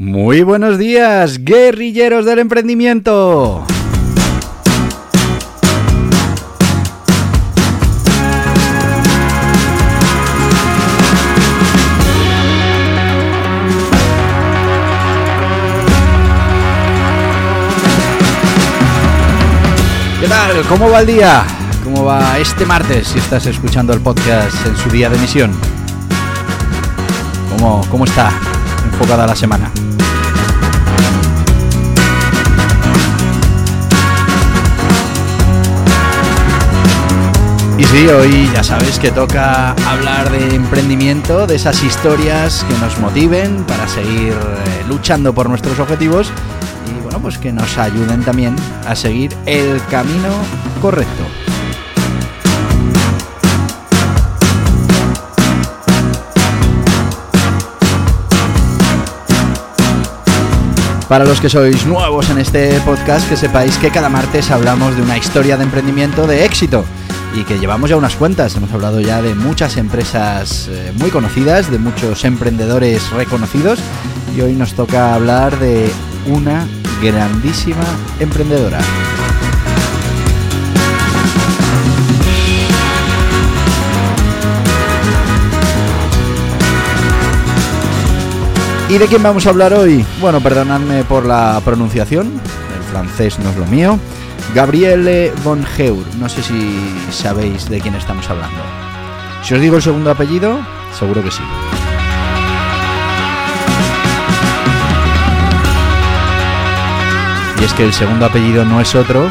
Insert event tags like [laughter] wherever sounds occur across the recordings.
Muy buenos días, guerrilleros del emprendimiento. ¿Qué tal? ¿Cómo va el día? ¿Cómo va este martes si estás escuchando el podcast en su día de emisión? ¿Cómo, cómo está enfocada la semana? Y sí, hoy ya sabes que toca hablar de emprendimiento, de esas historias que nos motiven para seguir eh, luchando por nuestros objetivos y bueno, pues que nos ayuden también a seguir el camino correcto. Para los que sois nuevos en este podcast, que sepáis que cada martes hablamos de una historia de emprendimiento de éxito y que llevamos ya unas cuantas. Hemos hablado ya de muchas empresas eh, muy conocidas, de muchos emprendedores reconocidos y hoy nos toca hablar de una grandísima emprendedora. ¿Y de quién vamos a hablar hoy? Bueno, perdonadme por la pronunciación, el francés no es lo mío. Gabriele von Heur, no sé si sabéis de quién estamos hablando. Si os digo el segundo apellido, seguro que sí. Y es que el segundo apellido no es otro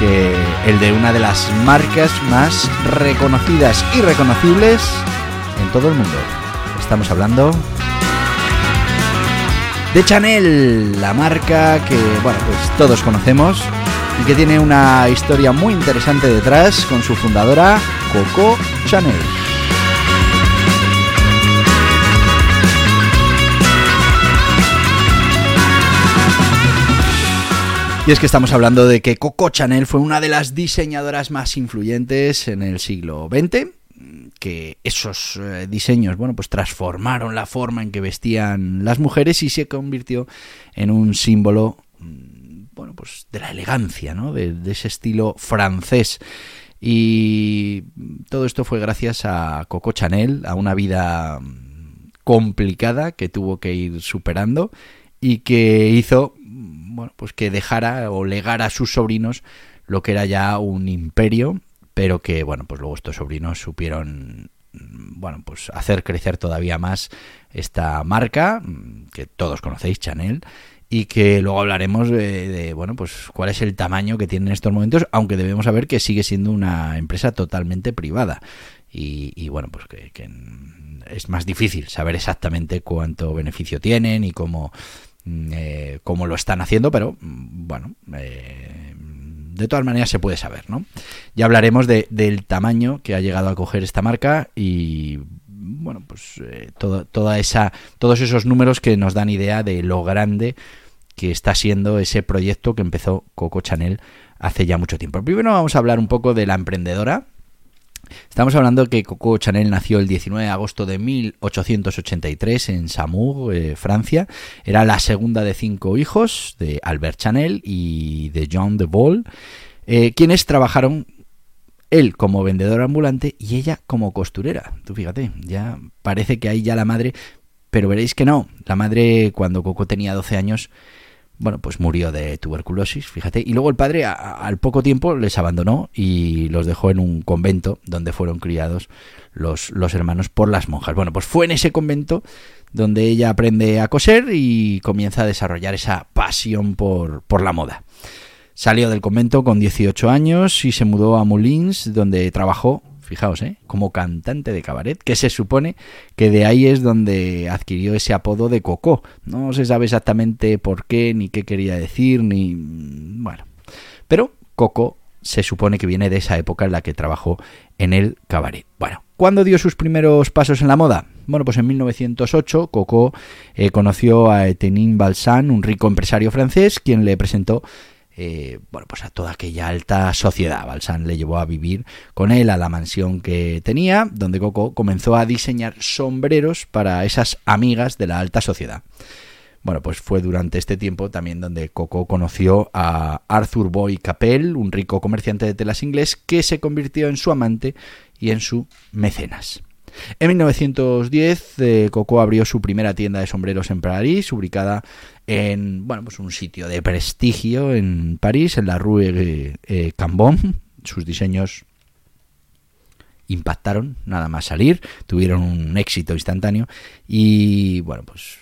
que el de una de las marcas más reconocidas y reconocibles en todo el mundo. Estamos hablando de Chanel, la marca que, bueno, pues todos conocemos y que tiene una historia muy interesante detrás con su fundadora, Coco Chanel. Y es que estamos hablando de que Coco Chanel fue una de las diseñadoras más influyentes en el siglo XX, que esos eh, diseños, bueno, pues transformaron la forma en que vestían las mujeres y se convirtió en un símbolo, mm, bueno, pues de la elegancia, ¿no? De, de ese estilo francés. Y todo esto fue gracias a Coco Chanel, a una vida mm, complicada que tuvo que ir superando y que hizo bueno, pues que dejara o legara a sus sobrinos lo que era ya un imperio, pero que, bueno, pues luego estos sobrinos supieron, bueno, pues hacer crecer todavía más esta marca, que todos conocéis, Chanel, y que luego hablaremos de, de, bueno, pues cuál es el tamaño que tiene en estos momentos, aunque debemos saber que sigue siendo una empresa totalmente privada. Y, bueno, pues que, que es más difícil saber exactamente cuánto beneficio tienen y cómo eh, cómo lo están haciendo, pero bueno, eh, de todas maneras se puede saber, ¿no? Ya hablaremos de, del tamaño que ha llegado a coger esta marca y bueno, pues eh, toda esa, todos esos números que nos dan idea de lo grande que está siendo ese proyecto que empezó Coco Chanel hace ya mucho tiempo. Primero vamos a hablar un poco de la emprendedora, Estamos hablando que Coco Chanel nació el 19 de agosto de 1883 en Samour, eh, Francia. Era la segunda de cinco hijos de Albert Chanel y de John de Vol, eh, quienes trabajaron él como vendedor ambulante y ella como costurera. Tú fíjate, ya parece que ahí ya la madre, pero veréis que no. La madre cuando Coco tenía 12 años bueno, pues murió de tuberculosis, fíjate. Y luego el padre al poco tiempo les abandonó y los dejó en un convento donde fueron criados los, los hermanos por las monjas. Bueno, pues fue en ese convento donde ella aprende a coser y comienza a desarrollar esa pasión por, por la moda. Salió del convento con 18 años y se mudó a Moulins, donde trabajó fijaos, ¿eh? como cantante de cabaret, que se supone que de ahí es donde adquirió ese apodo de Coco. No se sabe exactamente por qué, ni qué quería decir, ni... bueno. Pero Coco se supone que viene de esa época en la que trabajó en el cabaret. Bueno, ¿cuándo dio sus primeros pasos en la moda? Bueno, pues en 1908 Coco eh, conoció a Etenin Balsan, un rico empresario francés, quien le presentó eh, bueno, pues a toda aquella alta sociedad. Balsan le llevó a vivir con él a la mansión que tenía, donde Coco comenzó a diseñar sombreros para esas amigas de la alta sociedad. Bueno, pues fue durante este tiempo también donde Coco conoció a Arthur Boy Capel, un rico comerciante de telas inglés que se convirtió en su amante y en su mecenas. En 1910, eh, Coco abrió su primera tienda de sombreros en París, ubicada en bueno, pues un sitio de prestigio en París, en la Rue eh, Cambon. Sus diseños impactaron nada más salir, tuvieron un éxito instantáneo y bueno, pues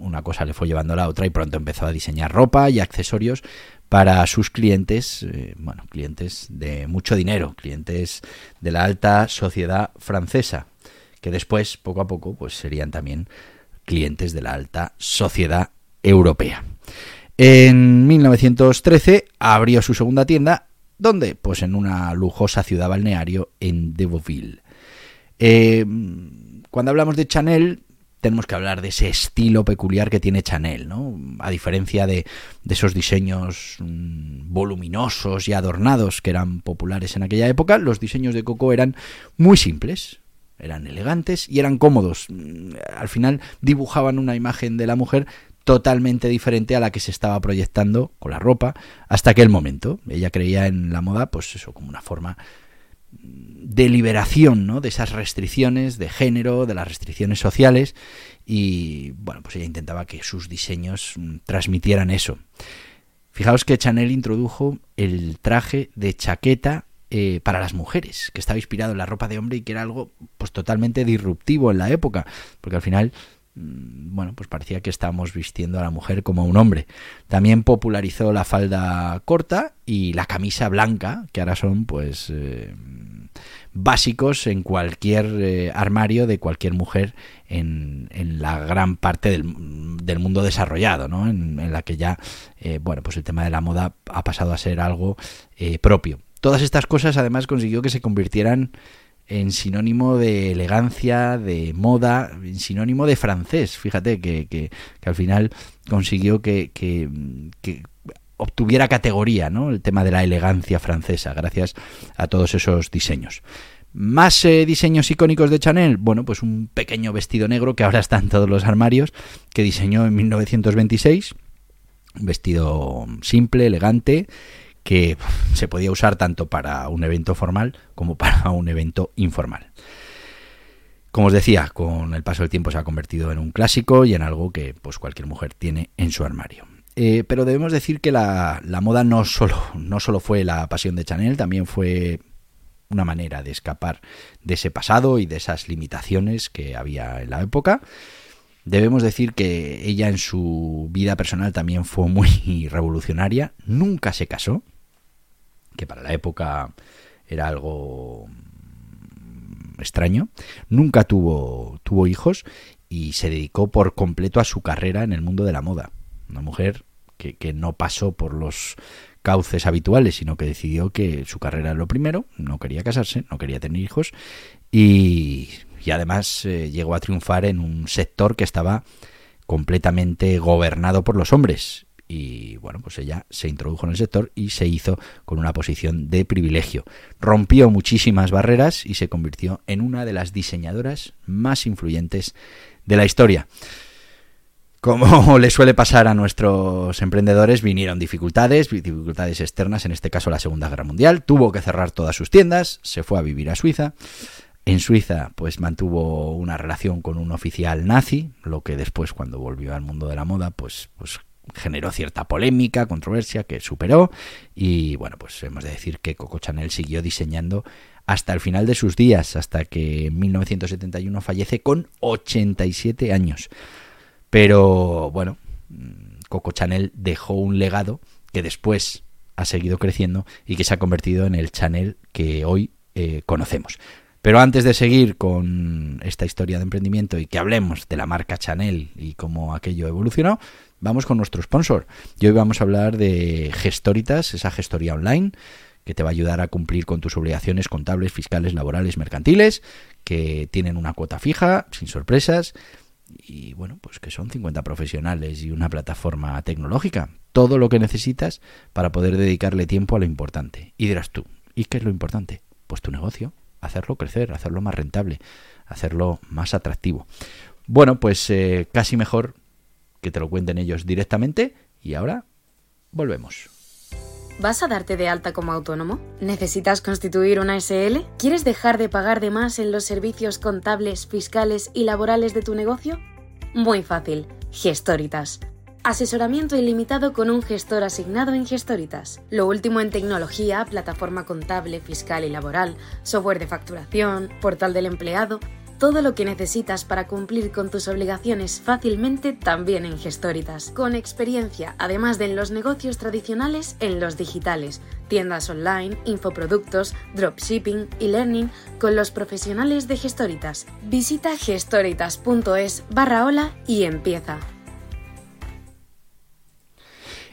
una cosa le fue llevando a la otra y pronto empezó a diseñar ropa y accesorios para sus clientes, eh, bueno, clientes de mucho dinero, clientes de la alta sociedad francesa, que después, poco a poco, pues serían también clientes de la alta sociedad europea. En 1913 abrió su segunda tienda, ¿dónde? Pues en una lujosa ciudad balneario en Deauville. Eh, cuando hablamos de Chanel, tenemos que hablar de ese estilo peculiar que tiene Chanel, ¿no? A diferencia de, de, esos diseños mm, voluminosos y adornados que eran populares en aquella época, los diseños de Coco eran muy simples, eran elegantes y eran cómodos. Mm, al final dibujaban una imagen de la mujer totalmente diferente a la que se estaba proyectando con la ropa hasta aquel momento. Ella creía en la moda, pues eso, como una forma de liberación ¿no? de esas restricciones de género, de las restricciones sociales y bueno, pues ella intentaba que sus diseños mm, transmitieran eso. Fijaos que Chanel introdujo el traje de chaqueta eh, para las mujeres, que estaba inspirado en la ropa de hombre y que era algo pues totalmente disruptivo en la época, porque al final bueno, pues parecía que estábamos vistiendo a la mujer como a un hombre. También popularizó la falda corta y la camisa blanca, que ahora son pues eh, básicos en cualquier eh, armario de cualquier mujer en, la gran parte del, del mundo desarrollado, ¿no? En, la que ya, bueno, pues el tema de la moda ha pasado a ser algo propio. Todas estas cosas además consiguió que se convirtieran en sinónimo de elegancia, de moda, en sinónimo de francés. Fíjate que, que, al final consiguió que, que, obtuviera categoría ¿no? el tema de la elegancia francesa, gracias a todos esos diseños. Más eh, diseños icónicos de Chanel, bueno, pues un pequeño vestido negro que ahora está en todos los armarios, que diseñó en 1926, un vestido simple, elegante, que se podía usar tanto para un evento formal como para un evento informal. Como os decía, con el paso del tiempo se ha convertido en un clásico y en algo que pues cualquier mujer tiene en su armario. Eh, pero debemos decir que la, moda no solo, no solo fue la pasión de Chanel, también fue una manera de escapar de ese pasado y de esas limitaciones que había en la época. Debemos decir que ella en su vida personal también fue muy [laughs] revolucionaria, nunca se casó, que para la época era algo extraño. Nunca tuvo, tuvo hijos y se dedicó por completo a su carrera en el mundo de la moda. Una mujer que, no pasó por los cauces habituales, sino que decidió que su carrera era lo primero, no quería casarse, no quería tener hijos y, y además eh, llegó a triunfar en un sector que estaba completamente gobernado por los hombres y bueno, pues ella se introdujo en el sector y se hizo con una posición de privilegio. Rompió muchísimas barreras y se convirtió en una de las diseñadoras más influyentes de la historia. Como [laughs] le suele pasar a nuestros emprendedores, vinieron dificultades, dificultades externas, en este caso la Segunda Guerra Mundial, tuvo que cerrar todas sus tiendas, se fue a vivir a Suiza. En Suiza, pues mantuvo una relación con un oficial nazi, lo que después, cuando volvió al mundo de la moda, pues, pues generó cierta polémica, controversia que superó y bueno, pues hemos de decir que Coco Chanel siguió diseñando hasta el final de sus días, hasta que en 1971 fallece con 87 años. Pero bueno, mm, Coco Chanel dejó un legado que después ha seguido creciendo y que se ha convertido en el Chanel que hoy eh, conocemos. Pero antes de seguir con esta historia de emprendimiento y que hablemos de la marca Chanel y cómo aquello evolucionó, vamos con nuestro sponsor. Y hoy vamos a hablar de Gestoritas, esa gestoría online que te va a ayudar a cumplir con tus obligaciones contables, fiscales, laborales, mercantiles, que tienen una cuota fija, sin sorpresas, y bueno, pues que son 50 profesionales y una plataforma tecnológica. Todo lo que necesitas para poder dedicarle tiempo a lo importante. Y dirás tú, ¿y qué es lo importante? Pues tu negocio, hacerlo crecer, hacerlo más rentable, hacerlo más atractivo. Bueno, pues eh, casi mejor que te lo cuenten ellos directamente y ahora volvemos. ¿Vas a darte de alta como autónomo? ¿Necesitas constituir una SL? ¿Quieres dejar de pagar de más en los servicios contables, fiscales y laborales de tu negocio? Muy fácil. Gestoritas. Asesoramiento ilimitado con un gestor asignado en Gestoritas. Lo último en tecnología, plataforma contable, fiscal y laboral, software de facturación, portal del empleado todo lo que necesitas para cumplir con tus obligaciones fácilmente también en Gestoritas. Con experiencia, además de en los negocios tradicionales, en los digitales, tiendas online, infoproductos, dropshipping y learning con los profesionales de Gestoritas. Visita gestoritas.es barra hola y empieza.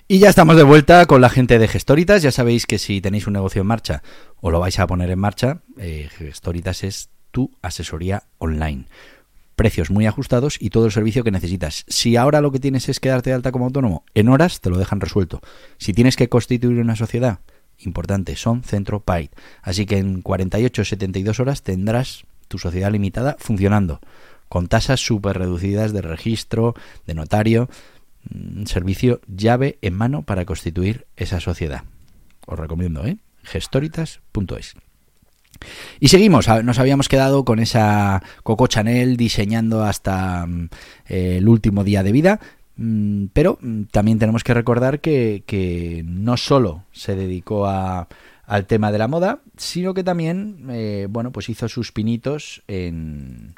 Y ya estamos de vuelta con la gente de Gestoritas. Ya sabéis que si tenéis un negocio en marcha o lo vais a poner en marcha, eh, Gestoritas es tu asesoría online. Precios muy ajustados y todo el servicio que necesitas. Si ahora lo que tienes es quedarte de alta como autónomo, en horas te lo dejan resuelto. Si tienes que constituir una sociedad, importante, son Centro. Así que en 48-72 horas tendrás tu sociedad limitada funcionando, con tasas súper reducidas de registro, de notario, servicio llave en mano para constituir esa sociedad. Os recomiendo, ¿eh? gestoritas.es. Y seguimos, nos habíamos quedado con esa Coco Chanel diseñando hasta mm, el último día de vida, mm, pero mm, también tenemos que recordar que, no solo se dedicó a, al tema de la moda, sino que también, eh, bueno, pues hizo sus pinitos en,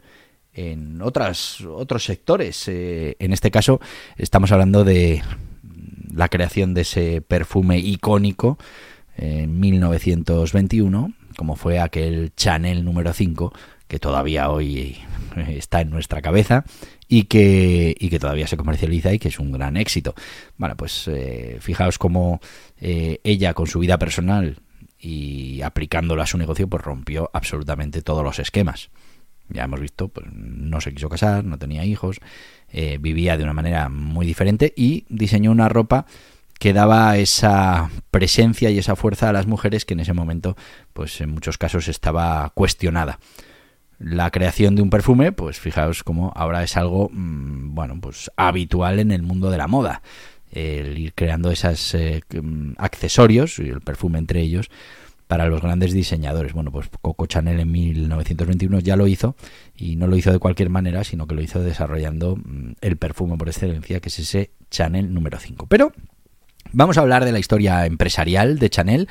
en otras, otros sectores. Eh, en este caso, estamos hablando de la creación de ese perfume icónico en 1921 como fue aquel Chanel número 5, que todavía hoy está en nuestra cabeza y que, y que todavía se comercializa y que es un gran éxito. Bueno, pues eh, fijaos cómo eh, ella con su vida personal y aplicándolo a su negocio, pues rompió absolutamente todos los esquemas. Ya hemos visto, pues no se quiso casar, no tenía hijos, eh, vivía de una manera muy diferente y diseñó una ropa que daba esa presencia y esa fuerza a las mujeres que en ese momento, pues en muchos casos estaba cuestionada. La creación de un perfume, pues fijaos cómo ahora es algo, mm, bueno, pues habitual en el mundo de la moda. El ir creando esos eh, mm, accesorios, y el perfume entre ellos, para los grandes diseñadores. Bueno, pues Coco Chanel en 1921 ya lo hizo y no lo hizo de cualquier manera, sino que lo hizo desarrollando mm, el perfume por excelencia, que es ese Chanel número 5. Pero Vamos a hablar de la historia empresarial de Chanel.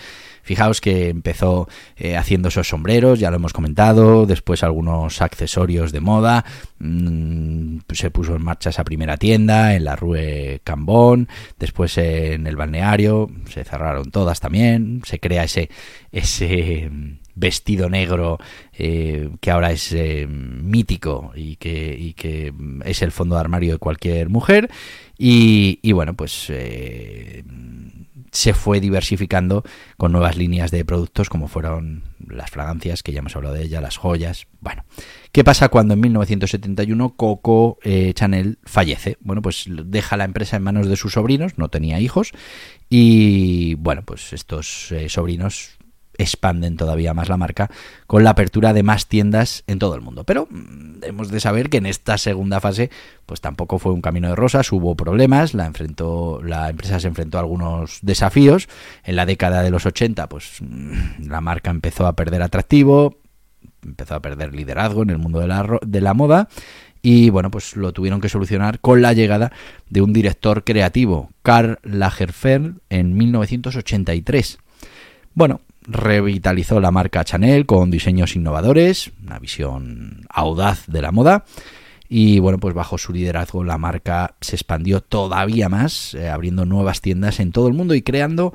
Fijaos que empezó eh, haciendo esos sombreros, ya lo hemos comentado, después algunos accesorios de moda, mm, se puso en marcha esa primera tienda en la Rue Cambón, después en el balneario, se cerraron todas también, se crea ese, ese vestido negro eh, que ahora es eh, mítico y que, y que es el fondo de armario de cualquier mujer y, bueno, pues eh, se fue diversificando con nuevas líneas de productos como fueron las fragancias, que ya hemos hablado de ellas, las joyas. Bueno, ¿qué pasa cuando en 1971 Coco Chanel fallece? Bueno, pues deja la empresa en manos de sus sobrinos, no tenía hijos, y bueno, pues estos sobrinos expanden todavía más la marca con la apertura de más tiendas en todo el mundo. Pero mm, hemos de saber que en esta segunda fase pues tampoco fue un camino de rosas, hubo problemas, la enfrentó la empresa se enfrentó a algunos desafíos. En la década de los 80 pues mm, la marca empezó a perder atractivo, empezó a perder liderazgo en el mundo de la, de la moda y bueno, pues lo tuvieron que solucionar con la llegada de un director creativo, Karl Lagerfeld, en 1983. Bueno, revitalizó la marca Chanel con diseños innovadores, una visión audaz de la moda. Y bueno, pues bajo su liderazgo la marca se expandió todavía más, eh, abriendo nuevas tiendas en todo el mundo y creando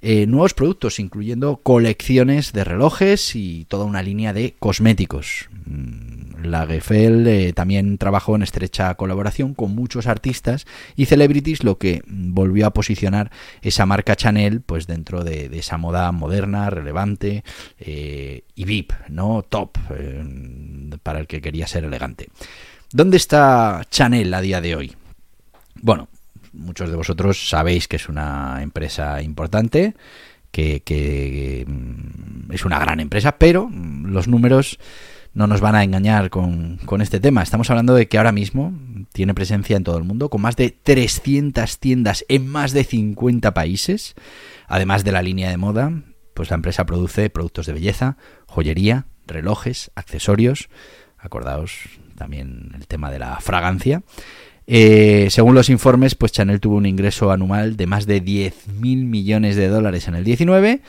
eh, nuevos productos, incluyendo colecciones de relojes y toda una línea de cosméticos. Mm, la Gefel eh, también trabajó en estrecha colaboración con muchos artistas y celebrities, lo que volvió a posicionar esa marca Chanel pues dentro de, esa moda moderna, relevante y VIP, ¿no? Top, para el que quería ser elegante. ¿Dónde está Chanel a día de hoy? Bueno, muchos de vosotros sabéis que es una empresa importante, que, mm, es una gran empresa, pero mm, los números no nos van a engañar con, con, este tema. Estamos hablando de que ahora mismo tiene presencia en todo el mundo, con más de 300 tiendas en más de 50 países, además de la línea de moda, pues la empresa produce productos de belleza, joyería, relojes, accesorios, acordaos también el tema de la fragancia, eh, según los informes, pues Chanel tuvo un ingreso anual de más de 10.000 millones de dólares en el 19,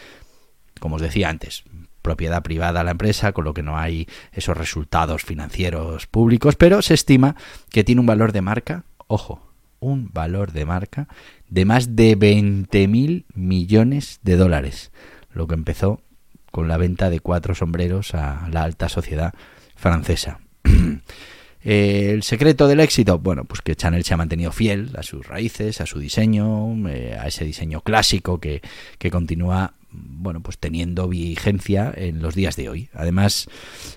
como os decía antes, propiedad privada la empresa, con lo que no hay esos resultados financieros públicos, pero se estima que tiene un valor de marca, ojo, un valor de marca de más de 20.000 millones de dólares, lo que empezó con la venta de cuatro sombreros a la alta sociedad francesa. [clears throat] El secreto del éxito, bueno, pues que Chanel se ha mantenido fiel a sus raíces, a su diseño, eh, a ese diseño clásico que, que continúa bueno, pues teniendo vigencia en los días de hoy. Además,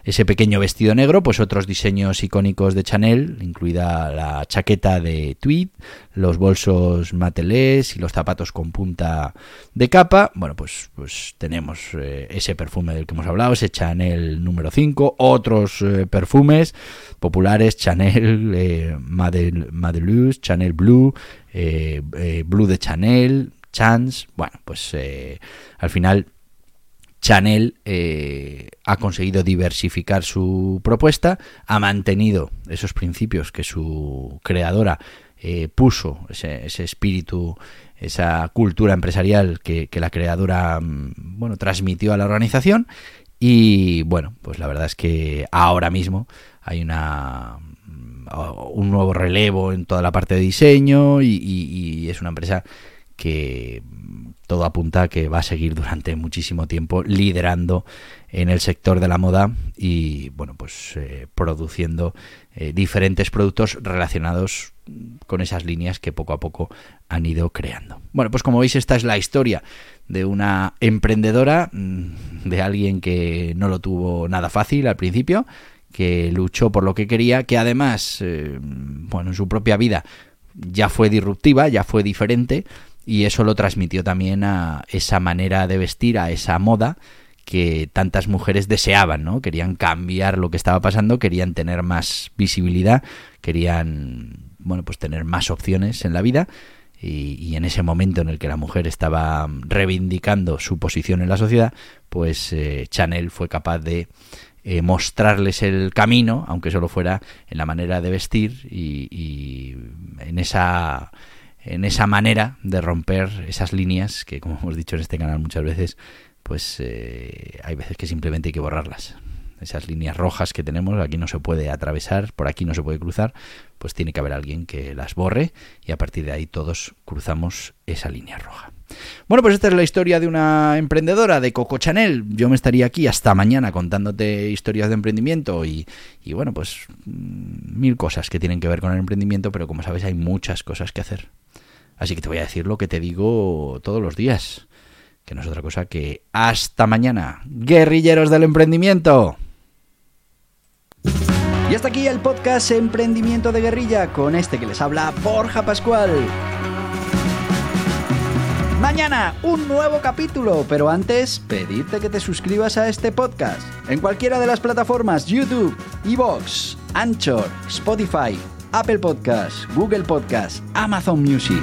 ese pequeño vestido negro, pues otros diseños icónicos de Chanel, incluida la chaqueta de tweed, los bolsos matelés y los zapatos con punta de capa. Bueno, pues, pues tenemos eh, ese perfume del que hemos hablado, ese Chanel número 5, otros eh, perfumes populares, Chanel, eh, Chanel Blue, eh, Blue de Chanel, Chance. Bueno, pues eh, al final Chanel eh, ha conseguido diversificar su propuesta, ha mantenido esos principios que su creadora eh, puso, ese, espíritu, esa cultura empresarial que, la creadora mm, bueno, transmitió a la organización. Y bueno, pues la verdad es que ahora mismo hay una mm, un nuevo relevo en toda la parte de diseño y es una empresa que todo apunta a que va a seguir durante muchísimo tiempo liderando en el sector de la moda y bueno pues eh, produciendo eh, diferentes productos relacionados con esas líneas que poco a poco han ido creando. Bueno, pues como veis esta es la historia de una emprendedora, mm, de alguien que no lo tuvo nada fácil al principio, que luchó por lo que quería, que además, eh, bueno, en su propia vida ya fue disruptiva, ya fue diferente, y eso lo transmitió también a esa manera de vestir, a esa moda que tantas mujeres deseaban, ¿no? Querían cambiar lo que estaba pasando, querían tener más visibilidad, querían, bueno, pues tener más opciones en la vida. Y, en ese momento en el que la mujer estaba reivindicando su posición en la sociedad, pues eh, Chanel fue capaz de eh, mostrarles el camino, aunque solo fuera en la manera de vestir y en esa en esa manera de romper esas líneas que, como hemos dicho en este canal muchas veces, pues eh, hay veces que simplemente hay que borrarlas. Esas líneas rojas que tenemos, aquí no se puede atravesar, por aquí no se puede cruzar, pues tiene que haber alguien que las borre y a partir de ahí todos cruzamos esa línea roja. Bueno, pues esta es la historia de una emprendedora de Coco Chanel. Yo me estaría aquí hasta mañana contándote historias de emprendimiento y, y bueno, pues mm, mil cosas que tienen que ver con el emprendimiento, pero como sabes hay muchas cosas que hacer. Así que te voy a decir lo que te digo todos los días, que no es otra cosa que hasta mañana, guerrilleros del emprendimiento. Y hasta aquí el podcast Emprendimiento de Guerrilla con este que les habla Borja Pascual. Mañana un nuevo capítulo, pero antes pedirte que te suscribas a este podcast en cualquiera de las plataformas YouTube, Evox, Anchor, Spotify Apple Podcast, Google Podcast, Amazon Music.